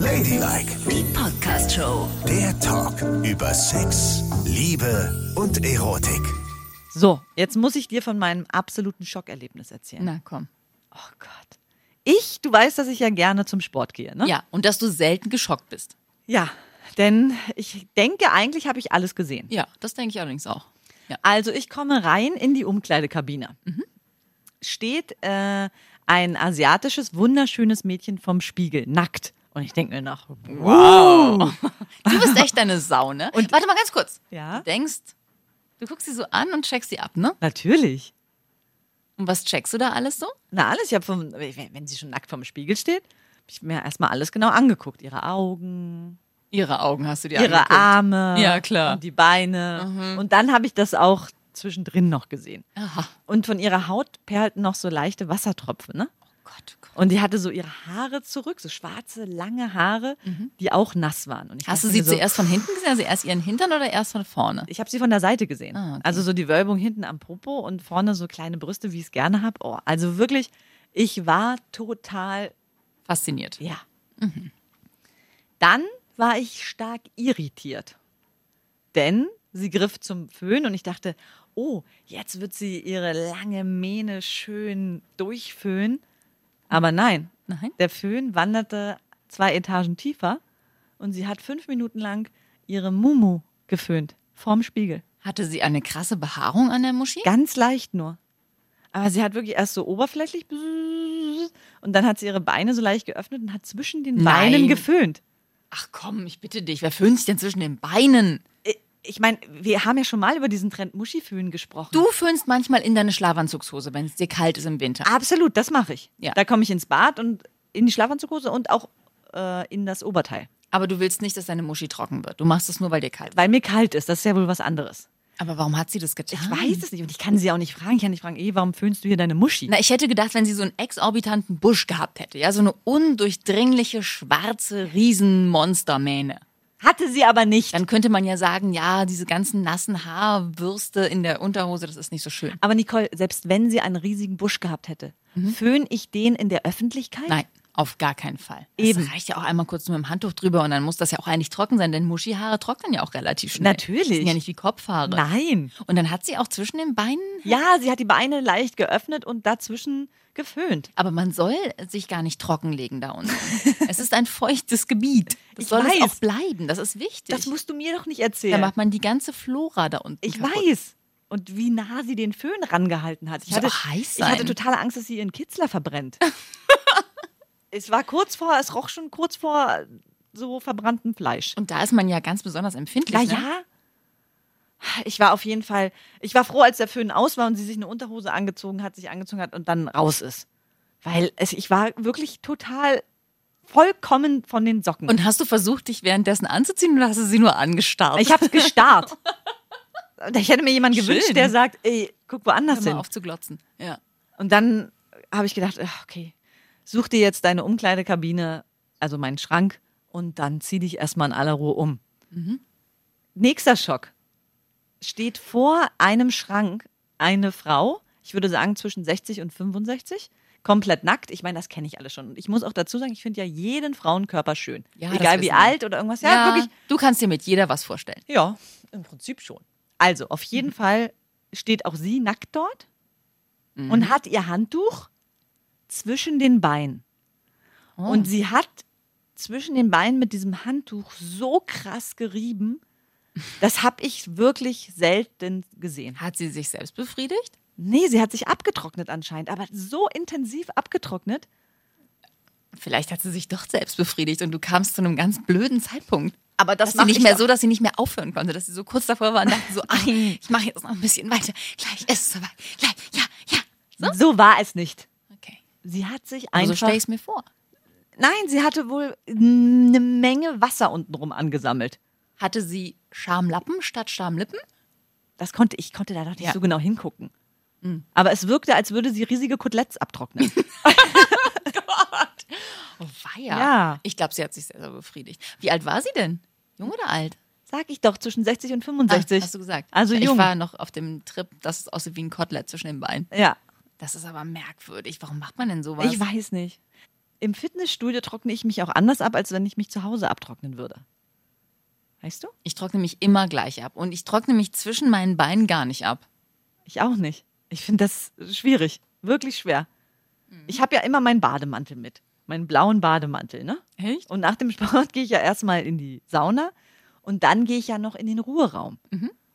Ladylike, Die Podcast-Show. der Talk über Sex, Liebe und Erotik. So, jetzt muss ich dir von meinem absoluten Schockerlebnis erzählen. Na komm. Oh Gott. Ich, du weißt, dass ich ja gerne zum Sport gehe, ne? Ja, und dass du selten geschockt bist. Ja, denn ich denke, eigentlich habe ich alles gesehen. Ja, das denke ich allerdings auch. Ja. Also ich komme rein in die Umkleidekabine. Steht äh, ein asiatisches, wunderschönes Mädchen vom Spiegel, nackt. Und ich denke mir nach, wow. Du bist echt eine Sau, ne? Und Warte mal ganz kurz. Ja? Du denkst, du guckst sie so an und checkst sie ab, ne? Natürlich. Und was checkst du da alles so? Na, alles. Ich habe vom, wenn sie schon nackt vorm Spiegel steht, habe ich mir erstmal alles genau angeguckt. Ihre Augen, Ihre Augen hast du dir ihre angeguckt. Arme Ja, klar. und die Beine. Und dann habe ich das auch zwischendrin noch gesehen. Aha. Und von ihrer Haut perlten noch so leichte Wassertropfen, ne? Oh Gott. Und die hatte so ihre Haare zurück, so schwarze, lange Haare, die auch nass waren. Und ich Hast du sie so, zuerst von hinten gesehen? Also erst ihren Hintern oder erst von vorne? Ich habe sie von der Seite gesehen. Ah, okay. Also so die Wölbung hinten am Popo und vorne so kleine Brüste, wie ich es gerne habe. Oh, also wirklich, ich war total, Fasziniert. ja. Dann war ich stark irritiert. Denn sie griff zum Föhn und ich dachte, oh, jetzt wird sie ihre lange Mähne schön durchföhnen. Aber nein, Nein? der Föhn wanderte zwei Etagen tiefer und sie hat fünf Minuten lang ihre Mumu geföhnt. Vorm Spiegel. Hatte sie eine krasse Behaarung an der Muschi? Ganz leicht nur. Aber sie hat wirklich erst so oberflächlich und dann hat sie ihre Beine so leicht geöffnet und hat zwischen den Nein. Beinen geföhnt. Ach komm, ich bitte dich. Wer föhnt sich denn zwischen den Beinen? Ich meine, wir haben ja schon mal über diesen Trend Muschiföhn gesprochen. Du föhnst manchmal in deine Schlafanzugshose, wenn es dir kalt ist im Winter. Absolut, das mache ich. Ja. Da komme ich ins Bad und in die Schlafanzughose und auch äh, in das Oberteil. Aber du willst nicht, dass deine Muschi trocken wird. Du machst es nur, weil dir kalt ist. Weil mir kalt ist, das ist ja wohl was anderes. Aber warum hat sie das getan? Ich weiß es nicht und ich kann sie auch nicht fragen. Ich kann nicht fragen, ey, warum föhnst du hier deine Muschi? Na, ich hätte gedacht, wenn sie so einen exorbitanten Busch gehabt hätte, ja, so eine undurchdringliche, schwarze Riesenmonstermähne, Hatte sie aber nicht. dann könnte man ja sagen, ja, diese ganzen nassen Haarwürste in der Unterhose, das ist nicht so schön. Aber Nicole, selbst wenn sie einen riesigen Busch gehabt hätte, föhn ich den in der Öffentlichkeit? Nein, auf gar keinen Fall. Eben. Es reicht ja auch einmal kurz nur mit dem Handtuch drüber und dann muss das ja auch eigentlich trocken sein, denn Muschihaare trocknen ja auch relativ schnell. Natürlich. Das sind ja nicht wie Kopfhaare. Nein. Und dann hat sie auch zwischen den Beinen Ja, sie hat die Beine leicht geöffnet und dazwischen geföhnt. Aber man soll sich gar nicht trockenlegen da unten. es ist ein feuchtes Gebiet. Das Ich soll es weiß. auch bleiben. Das ist wichtig. Das musst du mir doch nicht da erzählen. macht man die ganze Flora da unten. ich kaputt. weiß. Und wie nah sie den Föhn rangehalten hat. Ich hatte, heiß ich hatte sein. totale Angst, dass sie ihren Kitzler verbrennt. es war kurz vor, es roch schon kurz vor so verbranntem Fleisch. Und da ist man ja ganz besonders empfindlich. Na ne? ja. Ich war auf jeden Fall, ich war froh, als der Föhn aus war und sie sich eine Unterhose angezogen hat, sich angezogen hat und dann raus ist. Weil es, ich war wirklich total vollkommen von den Socken. Und hast du versucht, dich währenddessen anzuziehen oder hast du sie nur angestarrt? ich habe es gestarrt. Ich hätte mir jemanden Schön. gewünscht, der sagt, ey, guck woanders Hör mal hin. auf zu glotzen. Ja. Und dann habe ich gedacht, ach, okay, such dir jetzt deine Umkleidekabine, also meinen Schrank, und dann zieh dich erstmal in aller Ruhe um. Nächster Schock. Steht vor einem Schrank eine Frau, ich würde sagen zwischen 60 und 65, komplett nackt. Ich meine, das kenne ich alle schon. Und ich muss auch dazu sagen, ich finde ja jeden Frauenkörper schön. Ja, Egal wie wir. alt oder irgendwas. Ja, wirklich. Du kannst dir mit jeder was vorstellen. Ja, im Prinzip schon. Also, auf jeden Fall steht auch sie nackt dort und hat ihr Handtuch zwischen den Beinen. Und sie hat zwischen den Beinen mit diesem Handtuch so krass gerieben, das habe ich wirklich selten gesehen. Hat sie sich selbst befriedigt? Nee, sie hat sich abgetrocknet anscheinend, aber so intensiv abgetrocknet. Vielleicht hat sie sich doch selbst befriedigt und du kamst zu einem ganz blöden Zeitpunkt. Aber das dass sie mach nicht ich mehr doch. so, dass sie nicht mehr aufhören konnte, dass sie so kurz davor war und dachte so, ach, ich mache jetzt noch ein bisschen weiter. Gleich ist es soweit. Gleich, ja, ja. So war es nicht. Okay. Sie hat sich Also einfach. stelle ich es mir vor. Nein, sie hatte wohl eine Menge Wasser untenrum angesammelt. Hatte sie Schamlappen statt Schamlippen? Das konnte ich konnte da noch nicht Ja. so genau hingucken. Aber es wirkte, als würde sie riesige Koteletts abtrocknen. Oh, weia. Ja. Ich glaube, sie hat sich selber befriedigt. Wie alt war sie denn? Jung oder alt? Sag ich doch, zwischen 60 und 65. Ah, hast du gesagt. Also ich jung. war noch auf dem Trip, dass es aussieht wie ein Kotelett zwischen den Beinen. ja, Das ist aber merkwürdig. Warum macht man denn sowas? ich weiß nicht. im Fitnessstudio trockne ich mich auch anders ab, als wenn ich mich zu Hause abtrocknen würde. Weißt du? Ich trockne mich immer gleich ab. Und ich trockne mich zwischen meinen Beinen gar nicht ab. Ich auch nicht. Ich finde das schwierig. Wirklich schwer. Ich habe ja immer meinen Bademantel mit. Meinen blauen Bademantel, ne? Echt? Und nach dem Sport gehe ich ja erstmal in die Sauna und dann gehe ich ja noch in den Ruheraum.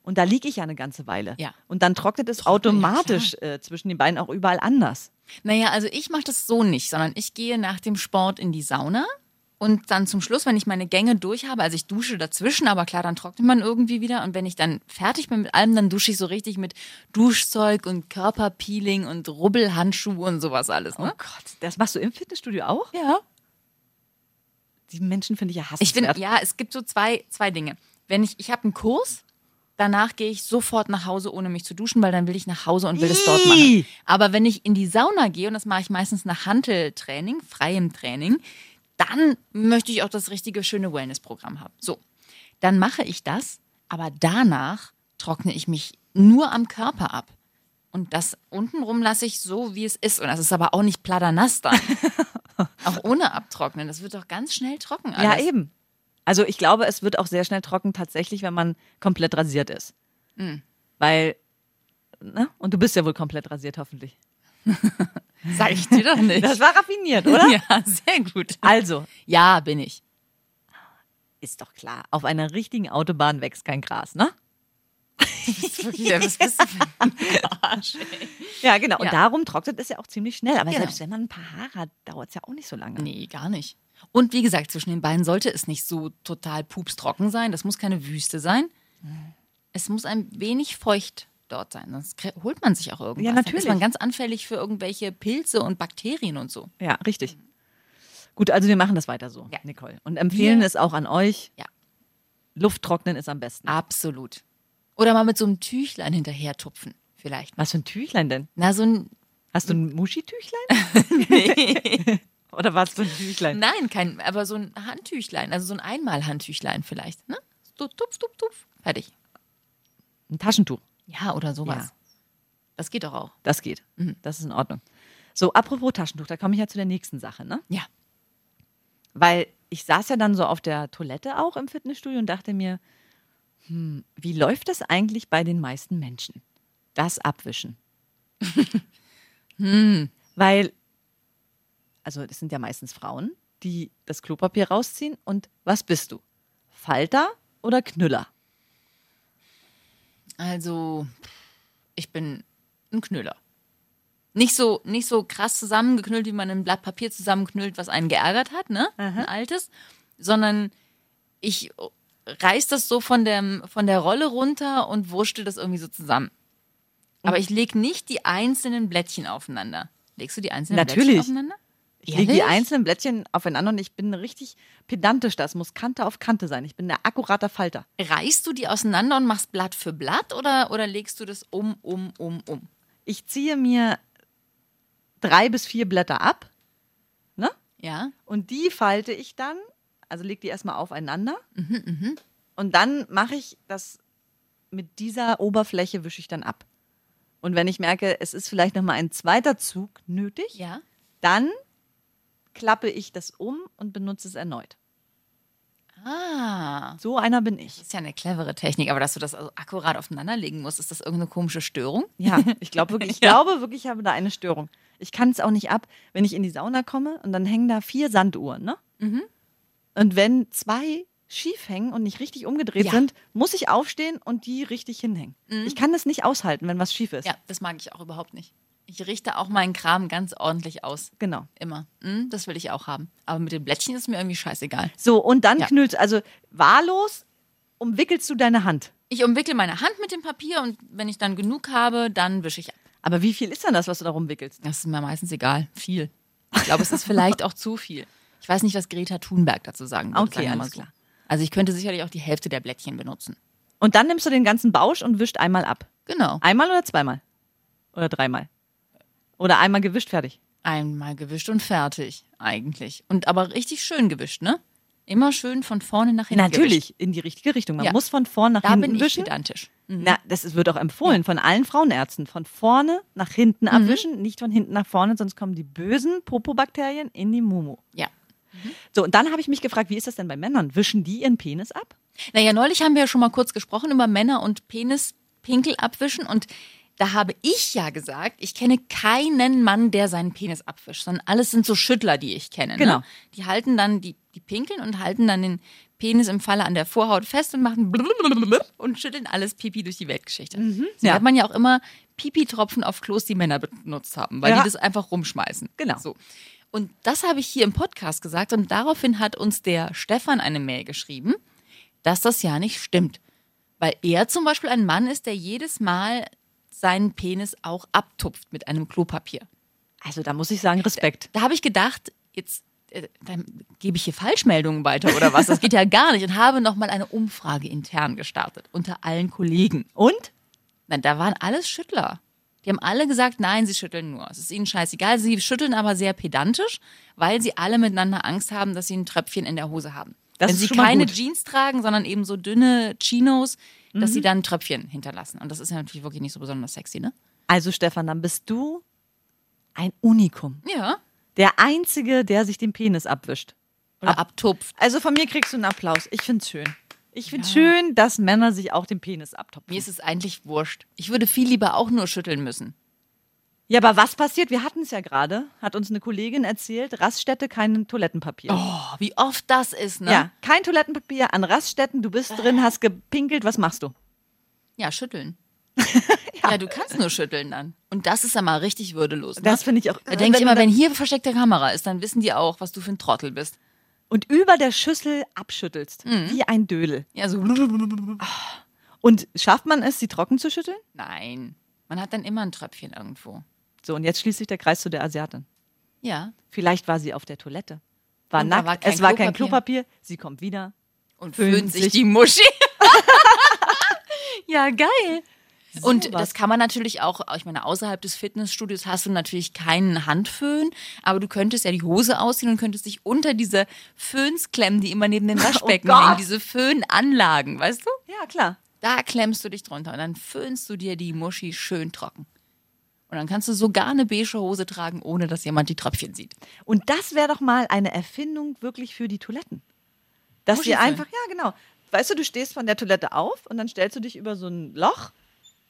Und da liege ich ja eine ganze Weile. Mhm. Ja. Und dann trocknet es Trocknet, ja, automatisch äh, zwischen den Beinen auch überall anders. Naja, also ich mache das so nicht, sondern ich gehe nach dem Sport in die Sauna und dann zum Schluss, wenn ich meine Gänge durch habe, also ich dusche dazwischen, aber klar, dann trocknet man irgendwie wieder und wenn ich dann fertig bin mit allem, dann dusche ich so richtig mit Duschzeug und Körperpeeling und Rubbelhandschuhe und sowas alles. Ne? Oh Gott, das machst du im Fitnessstudio auch? Ja. Die Menschen finde ich ja Ich hassenswert. finde, ja, es gibt so zwei, zwei Dinge. Wenn ich, ich habe einen Kurs, danach gehe ich sofort nach Hause, ohne mich zu duschen, weil dann will ich nach Hause und will es dort machen. Aber wenn ich in die Sauna gehe, und das mache ich meistens nach Hanteltraining, freiem Training, dann möchte ich auch das richtige, schöne Wellness-Programm haben. So, dann mache ich das, aber danach trockne ich mich nur am Körper ab. Und das untenrum lasse ich so, wie es ist. Und das ist aber auch nicht pladernass dann. auch ohne abtrocknen. Das wird doch ganz schnell trocken. Ja, Alles. eben. Also ich glaube, es wird auch sehr schnell trocken, tatsächlich, wenn man komplett rasiert ist. Mhm. Weil, ne? Und du bist ja wohl komplett rasiert, hoffentlich. Sag ich dir doch nicht. Das war raffiniert, oder? Ja, sehr gut. Also, Ja, bin ich. ist doch klar, auf einer richtigen Autobahn wächst kein Gras, ne? Ja, Arsch. Ja, genau. Und Ja. darum trocknet es ja auch ziemlich schnell. Aber Genau. selbst wenn man ein paar Haare hat, dauert es ja auch nicht so lange. Nee, gar nicht. Und wie gesagt, zwischen den Beinen sollte es nicht so total pupstrocken sein. Das muss keine Wüste sein. Es muss ein wenig feucht dort sein. Sonst holt man sich auch irgendwas. Ja, Dann natürlich. ist man ganz anfällig für irgendwelche Pilze und Bakterien und so. Ja, richtig. Gut, also wir machen das weiter so, Ja. Nicole. Und empfehlen Wir- es auch an euch. Ja. Luft trocknen ist am besten. Absolut. Oder mal mit so einem Tüchlein hinterher tupfen. Vielleicht. Was für ein Tüchlein denn? Na, so ein. Hast du ein Muschitüchlein? Oder was für ein Tüchlein? Nein, kein, aber so ein Handtüchlein. Also so ein Einmalhandtüchlein vielleicht. Ne? So tupf, tupf, tupf. Fertig. Ein Taschentuch. Ja, oder sowas. Ja. Das geht doch auch. Das geht. Das ist in Ordnung. So, apropos Taschentuch, da komme ich ja zu der nächsten Sache, ne? Ja. Weil ich saß ja dann so auf der Toilette auch im Fitnessstudio und dachte mir, hm, wie läuft das eigentlich bei den meisten Menschen? Das Abwischen. Weil, also das sind ja meistens Frauen, die das Klopapier rausziehen und was bist du? Falter oder Knüller? Also, ich bin ein Knüller. Nicht so, nicht so krass zusammengeknüllt, wie man ein Blatt Papier zusammenknüllt, was einen geärgert hat, ne? Ein altes. Sondern ich reiß das so von, dem, von der Rolle runter und wurschtel das irgendwie so zusammen. Aber ich leg nicht die einzelnen Blättchen aufeinander. Legst du die einzelnen Natürlich. Blättchen aufeinander? Ich lege die einzelnen Blättchen aufeinander und ich bin richtig pedantisch. Das muss Kante auf Kante sein. Ich bin der akkurater Falter. Reißt du die auseinander und machst Blatt für Blatt oder, oder legst du das um, um, um, um? Ich ziehe mir drei bis vier Blätter ab, ne? Ja? Und die falte ich dann, also leg die erstmal aufeinander. Und dann mache ich das mit dieser Oberfläche wische ich dann ab. Und wenn ich merke, es ist vielleicht nochmal ein zweiter Zug nötig, Ja? dann klappe ich das um und benutze es erneut. Ah. So einer bin ich. Das ist ja eine clevere Technik, aber dass du das also akkurat aufeinanderlegen musst, ist das irgendeine komische Störung? Ja, ich glaube wirklich, ich glaube wirklich, ich habe da eine Störung. Ich kann es auch nicht ab, wenn ich in die Sauna komme und dann hängen da vier Sanduhren, ne? Und wenn zwei schief hängen und nicht richtig umgedreht Ja. sind, muss ich aufstehen und die richtig hinhängen. Ich kann das nicht aushalten, wenn was schief ist. Ja, das mag ich auch überhaupt nicht. Ich richte auch meinen Kram ganz ordentlich aus. Genau. Immer. Hm, das will ich auch haben. Aber mit den Blättchen ist mir irgendwie scheißegal. So, und dann Ja. knüllst, also wahllos umwickelst du deine Hand. Ich umwickle meine Hand mit dem Papier und wenn ich dann genug habe, dann wische ich ab. Aber wie viel ist denn das, was du da rumwickelst? Das ist mir meistens egal. Viel. Ich glaube, es ist vielleicht auch zu viel. Ich weiß nicht, was Greta Thunberg dazu sagen würde. Okay, sagen alles so. klar. Also ich könnte sicherlich auch die Hälfte der Blättchen benutzen. Und dann nimmst du den ganzen Bausch und wischt einmal ab. Genau. Einmal oder zweimal? Oder dreimal? Oder einmal gewischt, fertig. Einmal gewischt und fertig, eigentlich. Und aber richtig schön gewischt, ne? Immer schön von vorne nach hinten. Natürlich, in die richtige Richtung. Man Ja. muss von vorn nach Gewischt. Da hinten bin ich wischen. pedantisch. Mhm. Na, das wird auch empfohlen von allen Frauenärzten. Von vorne nach hinten Mhm. abwischen, nicht von hinten nach vorne, sonst kommen die bösen Popobakterien in die Mumu. Ja. So, und dann habe ich mich gefragt, wie ist das denn bei Männern? Wischen die ihren Penis ab? Naja, neulich haben wir ja schon mal kurz gesprochen über Männer und Penispinkel abwischen und da habe ich ja gesagt, ich kenne keinen Mann, der seinen Penis abwischt, sondern alles sind so Schüttler, die ich kenne. Genau. Ne? Die halten dann, die, die pinkeln und halten dann den Penis im Falle an der Vorhaut fest und machen und schütteln alles Pipi durch die Weltgeschichte. So Mhm. ja. hat man ja auch immer Pipi-Tropfen auf Klos, die Männer benutzt haben, weil Ja. die das einfach rumschmeißen. Genau. So. Und das habe ich hier im Podcast gesagt und daraufhin hat uns der Stefan eine Mail geschrieben, dass das ja nicht stimmt. Weil er zum Beispiel ein Mann ist, der jedes Mal seinen Penis auch abtupft mit einem Klopapier. Also da muss ich sagen, Respekt. Da habe ich gedacht, jetzt äh, dann gebe ich hier Falschmeldungen weiter oder was? Das geht ja gar nicht. Und habe nochmal eine Umfrage intern gestartet unter allen Kollegen. Und? Nein, da waren alles Schüttler. Die haben alle gesagt, nein, sie schütteln nur. Es ist ihnen scheißegal. Sie schütteln aber sehr pedantisch, weil sie alle miteinander Angst haben, dass sie ein Tröpfchen in der Hose haben. Das Wenn sie keine gut. Jeans tragen, sondern eben so dünne Chinos, dass Mhm. sie dann ein Tröpfchen hinterlassen. Und das ist ja natürlich wirklich nicht so besonders sexy, ne? Also Stefan, dann bist du ein Unikum. Ja. Der Einzige, der sich den Penis abwischt. Oder abtupft. Also von mir kriegst du einen Applaus. Ich find's schön. Ich find's schön, dass Männer sich auch den Penis abtopfen. Mir ist es eigentlich wurscht. Ich würde viel lieber auch nur schütteln müssen. Ja, aber was passiert? Wir hatten es ja gerade, hat uns eine Kollegin erzählt, Raststätte kein Toilettenpapier. Oh, wie oft das ist, ne? Ja, kein Toilettenpapier an Raststätten, du bist drin, hast gepinkelt, was machst du? Ja, schütteln. ja. du kannst nur schütteln dann. Und das ist ja mal richtig würdelos. Ne? Das finde ich auch. Da denke ich immer, wenn hier versteckte Kamera ist, dann wissen die auch, was du für ein Trottel bist. und über der Schüssel abschüttelst, wie ein Dödel. Ja, so. Und schafft man es, sie trocken zu schütteln? Nein. Man hat dann immer ein Tröpfchen irgendwo. So, und jetzt schließt sich der Kreis zu der Asiatin. Ja. Vielleicht war sie auf der Toilette. War Und nackt, war es war kein Klopapier. Sie kommt wieder. Und Föhnt sich die Muschi. ja, geil. Und was. das kann man natürlich auch, ich meine, außerhalb des Fitnessstudios hast du natürlich keinen Handföhn, aber du könntest ja die Hose ausziehen und könntest dich unter diese Föhns klemmen, die immer neben den Waschbecken Gott. hängen, diese Föhnanlagen, weißt du? Ja, klar. Da klemmst du dich drunter und dann föhnst du dir die Muschi schön trocken. Und dann kannst du sogar eine beige Hose tragen, ohne dass jemand die Tröpfchen sieht. Und das wäre doch mal eine Erfindung wirklich für die Toiletten. Dass sie einfach, ja genau. Weißt du, du stehst von der Toilette auf und dann stellst du dich über so ein Loch,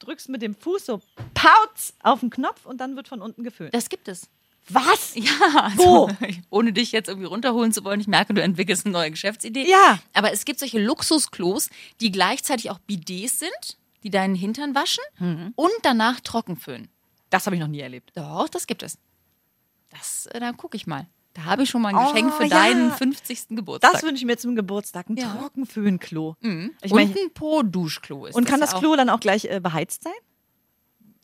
drückst mit dem Fuß so Pauz auf den Knopf und dann wird von unten geföhnt. Das gibt es. Was? Ja, also, Wo? ohne dich jetzt irgendwie runterholen zu wollen, ich merke, du entwickelst eine neue Geschäftsidee. Ja. Aber es gibt solche Luxusklos, die gleichzeitig auch Bidets sind, die deinen Hintern waschen Mhm. und danach trocken föhnen. Das habe ich noch nie erlebt. Doch, das gibt es. Das, äh, da gucke ich mal. Da habe ich schon mal ein Oh, Geschenk für ja. deinen 50. Geburtstag. Das wünsche ich mir zum Geburtstag. Ein Ja. Trockenföhnklo. Ich und meine, ein Po-Duschklo ist und kann ja das auch- Klo dann auch gleich äh, beheizt sein?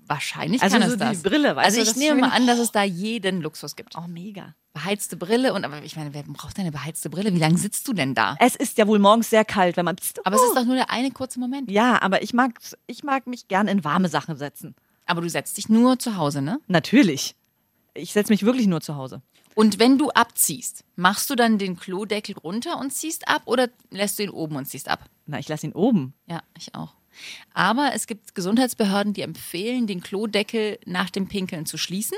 Wahrscheinlich Also kann so es die das. Brille, weißt also du, ich nehme mal an, dass es da jeden Luxus gibt. Oh, mega. Beheizte Brille und aber ich meine, wer braucht eine beheizte Brille? Wie lange sitzt du denn da? Es ist ja wohl morgens sehr kalt, wenn man. Aber es ist doch nur der eine kurze Moment. Ja, aber ich mag, ich mag mich gern in warme Sachen setzen. Aber du setzt dich nur zu Hause, ne? Natürlich. Ich setze mich wirklich nur zu Hause. Und wenn du abziehst, machst du dann den Klodeckel runter und ziehst ab oder lässt du ihn oben und ziehst ab? Na, ich lasse ihn oben. Ja, ich auch. Aber es gibt Gesundheitsbehörden, die empfehlen, den Klodeckel nach dem Pinkeln zu schließen,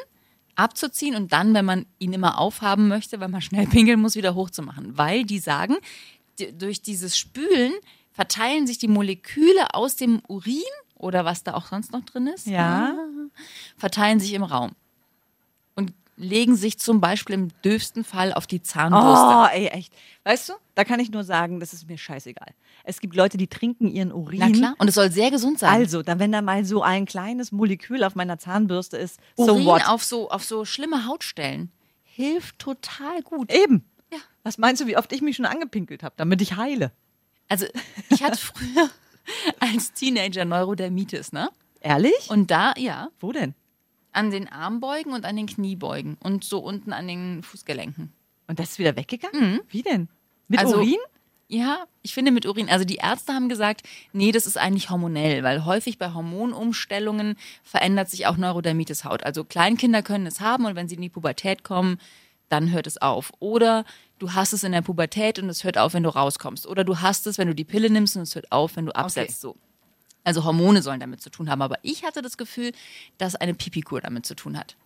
abzuziehen und dann, wenn man ihn immer aufhaben möchte, weil man schnell pinkeln muss, wieder hochzumachen. Weil die sagen, durch dieses Spülen verteilen sich die Moleküle aus dem Urin oder was da auch sonst noch drin ist, Ja. verteilen sich im Raum und legen sich zum Beispiel im dürfsten Fall auf die Zahnbürste. Oh, ey, echt. Weißt du, da kann ich nur sagen, das ist mir scheißegal. Es gibt Leute, die trinken ihren Urin. Na klar, und es soll sehr gesund sein. Also, dann, wenn da mal so ein kleines Molekül auf meiner Zahnbürste ist, so Urin what? auf so, auf so schlimme Hautstellen hilft total gut. Eben. Ja. Was meinst du, wie oft ich mich schon angepinkelt habe, damit ich heile? Also, ich hatte früher als Teenager Neurodermitis, ne? Ehrlich? Und da, ja, Wo denn? an den Armbeugen und an den Kniebeugen und so unten an den Fußgelenken. Und das ist wieder weggegangen? Wie denn? Mit Also- Urin? Ja, ich finde mit Urin, also die Ärzte haben gesagt, nee, das ist eigentlich hormonell, weil häufig bei Hormonumstellungen verändert sich auch Neurodermitis-Haut. Also Kleinkinder können es haben und wenn sie in die Pubertät kommen, dann hört es auf. Oder du hast es in der Pubertät und es hört auf, wenn du rauskommst. Oder du hast es, wenn du die Pille nimmst und es hört auf, wenn du absetzt. So. Also Hormone sollen damit zu tun haben. Aber ich hatte das Gefühl, dass eine Pipikur damit zu tun hat.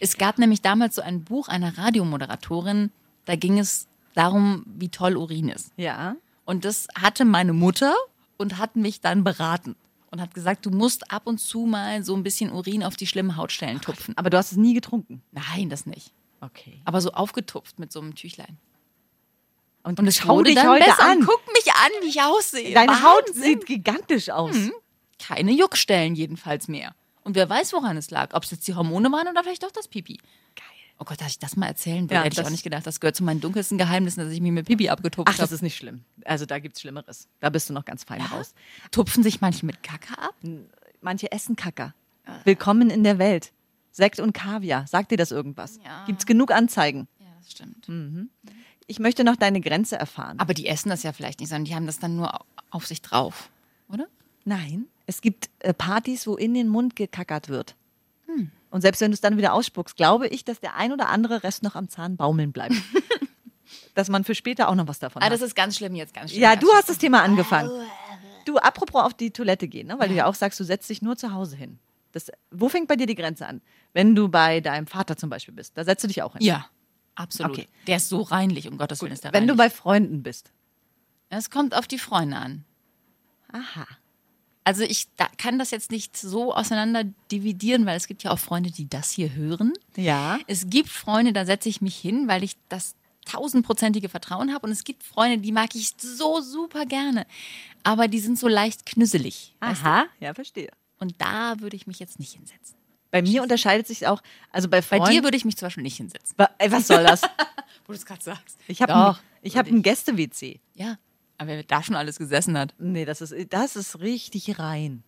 Es gab nämlich damals so ein Buch einer Radiomoderatorin, da ging es darum, wie toll Urin ist. Ja. Und das hatte meine Mutter und hat mich dann beraten. Und hat gesagt, du musst ab und zu mal so ein bisschen Urin auf die schlimmen Hautstellen tupfen. Aber du hast es nie getrunken. Nein, das nicht. Okay. Aber so aufgetupft mit so einem Tüchlein. Und, Und es schau dich dann heute besser. an. Guck mich an, wie ich aussehe. Deine Haut Wahnsinn. sieht gigantisch aus. keine Juckstellen jedenfalls mehr. Und wer weiß, woran es lag. Ob es jetzt die Hormone waren oder vielleicht doch das Pipi. Geil. Oh Gott, dass ich das mal erzählen würde, Ja, hätte ich auch nicht gedacht. Das gehört zu meinen dunkelsten Geheimnissen, dass ich mich mit Pipi abgetupft Ach, das habe. ist nicht schlimm. Also da gibt's Schlimmeres. Da bist du noch ganz fein raus. Tupfen sich manche mit Kacke ab? Manche essen Kacker. Willkommen in der Welt. Sekt und Kaviar. Sagt dir das irgendwas? Ja. Gibt's genug Anzeigen? Ja, das stimmt. Ich möchte noch deine Grenze erfahren. Aber die essen das ja vielleicht nicht, sondern die haben das dann nur au- auf sich drauf, oder? Nein, es gibt äh, Partys, wo in den Mund gekackert wird. Und selbst wenn du es dann wieder ausspuckst, glaube ich, dass der ein oder andere Rest noch am Zahn baumeln bleibt. dass man für später auch noch was davon Ah, hat. das ist ganz schlimm jetzt, ganz schlimm. Ja, du hast das Thema angefangen. Du, apropos auf die Toilette gehen, ne? weil du ja auch sagst, du setzt dich nur zu Hause hin. Das, wo fängt bei dir die Grenze an? Wenn du bei deinem Vater zum Beispiel bist, da setzt du dich auch hin. Ja, absolut. Okay. Der ist so reinlich, um Gottes Willen ist der Wenn du reinlich. bei Freunden bist. Es kommt auf die Freunde an. Aha. Also ich da, kann das jetzt nicht so auseinander dividieren, weil es gibt ja auch Freunde, die das hier hören. Ja. Es gibt Freunde, da setze ich mich hin, weil ich das tausendprozentige Vertrauen habe. Und es gibt Freunde, die mag ich so super gerne. Aber die sind so leicht knüsselig. du? Aha, ja, verstehe. Und da würde ich mich jetzt nicht hinsetzen. Bei mir unterscheidet sich auch, also bei Bei Freunden. dir würde ich mich zum Beispiel nicht hinsetzen. Ey, was soll das? Wo du es gerade sagst. Ich habe ein, ich hab ein Gäste-WC. Ja, aber wer da schon alles gesessen hat. Nee, das ist, das ist richtig rein.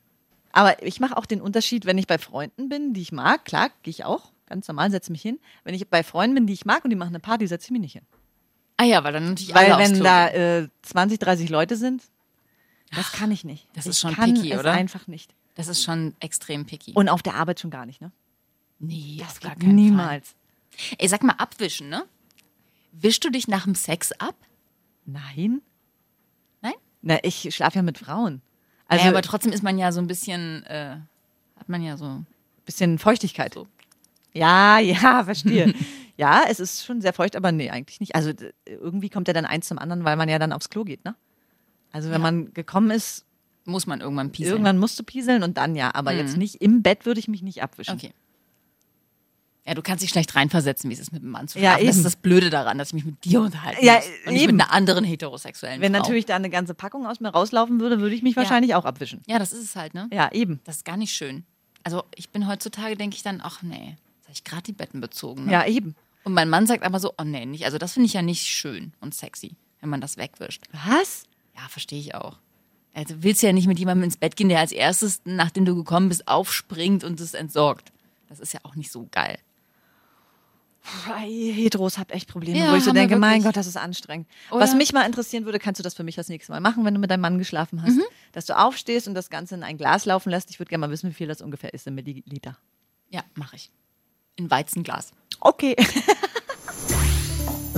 Aber ich mache auch den Unterschied, wenn ich bei Freunden bin, die ich mag, klar, gehe ich auch, ganz normal, setze mich hin. Wenn ich bei Freunden bin, die ich mag und die machen eine Party, setze ich mich nicht hin. Ah ja, weil dann natürlich Weil wenn da äh, 20, 30 Leute sind, das kann ich nicht. das ich ist schon kann picky, oder? einfach nicht. Das ist schon extrem picky. Und auf der Arbeit schon gar nicht, ne? nee, Das auf gar keinen niemals. Fall. Ey, sag mal, abwischen, ne? Wischst du dich nach dem Sex ab? Nein? Nein? Na, ich schlafe ja mit Frauen. Also, Also ja, aber trotzdem ist man ja so ein bisschen, äh, hat man ja so. bisschen Feuchtigkeit. So. Ja, ja, verstehe. ja, es ist schon sehr feucht, aber nee, eigentlich nicht. Also irgendwie kommt ja dann eins zum anderen, weil man ja dann aufs Klo geht, ne? Also wenn Ja. man gekommen ist, Muss man irgendwann pieseln. irgendwann musst du pieseln und dann ja. Aber jetzt nicht im Bett würde ich mich nicht abwischen. Okay. Ja, du kannst dich schlecht reinversetzen, wie es ist, mit einem Mann zu Ja, schlafen. das ist eben. das Blöde daran, dass ich mich mit dir unterhalten Ja, und nicht eben. mit einer anderen heterosexuellen Wenn Frau. natürlich da eine ganze Packung aus mir rauslaufen würde, würde ich mich wahrscheinlich auch abwischen. Ja, das ist es halt, ne? Ja, eben. Das ist gar nicht schön. Also ich bin heutzutage, denke ich dann, ach nee, jetzt habe ich gerade die Betten bezogen. Ne? Ja, eben. Und mein Mann sagt aber so, oh nee, nicht. Also das finde ich ja nicht schön und sexy, wenn man das wegwischt. Was? Ja, verstehe ich auch. Also willst du ja nicht mit jemandem ins Bett gehen, der als erstes, nachdem du gekommen bist, aufspringt und es entsorgt. Das ist ja auch nicht so geil. Puh, ey, Heteros habt echt Probleme, Ja, wo ich so denke, mein. Gott, das ist anstrengend. Oder? Was mich mal interessieren würde, kannst du das für mich das nächste Mal machen, wenn du mit deinem Mann geschlafen hast, Mhm. dass du aufstehst und das Ganze in ein Glas laufen lässt. Ich würde gerne mal wissen, wie viel das ungefähr ist in Milliliter. Ja, mache ich. In Weizenglas. Okay.